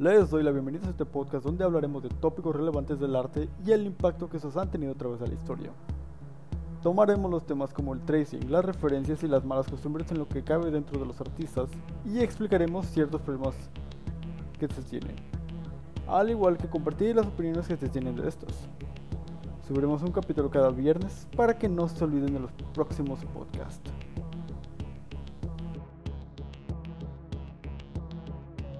Les doy la bienvenida a este podcast donde hablaremos de tópicos relevantes del arte y el impacto que esos han tenido a través de la historia. Tomaremos los temas como el tracing, las referencias y las malas costumbres en lo que cabe dentro de los artistas y explicaremos ciertos problemas que se tienen, al igual que compartir las opiniones que se tienen de estos. Subiremos un capítulo cada viernes para que no se olviden de los próximos podcasts.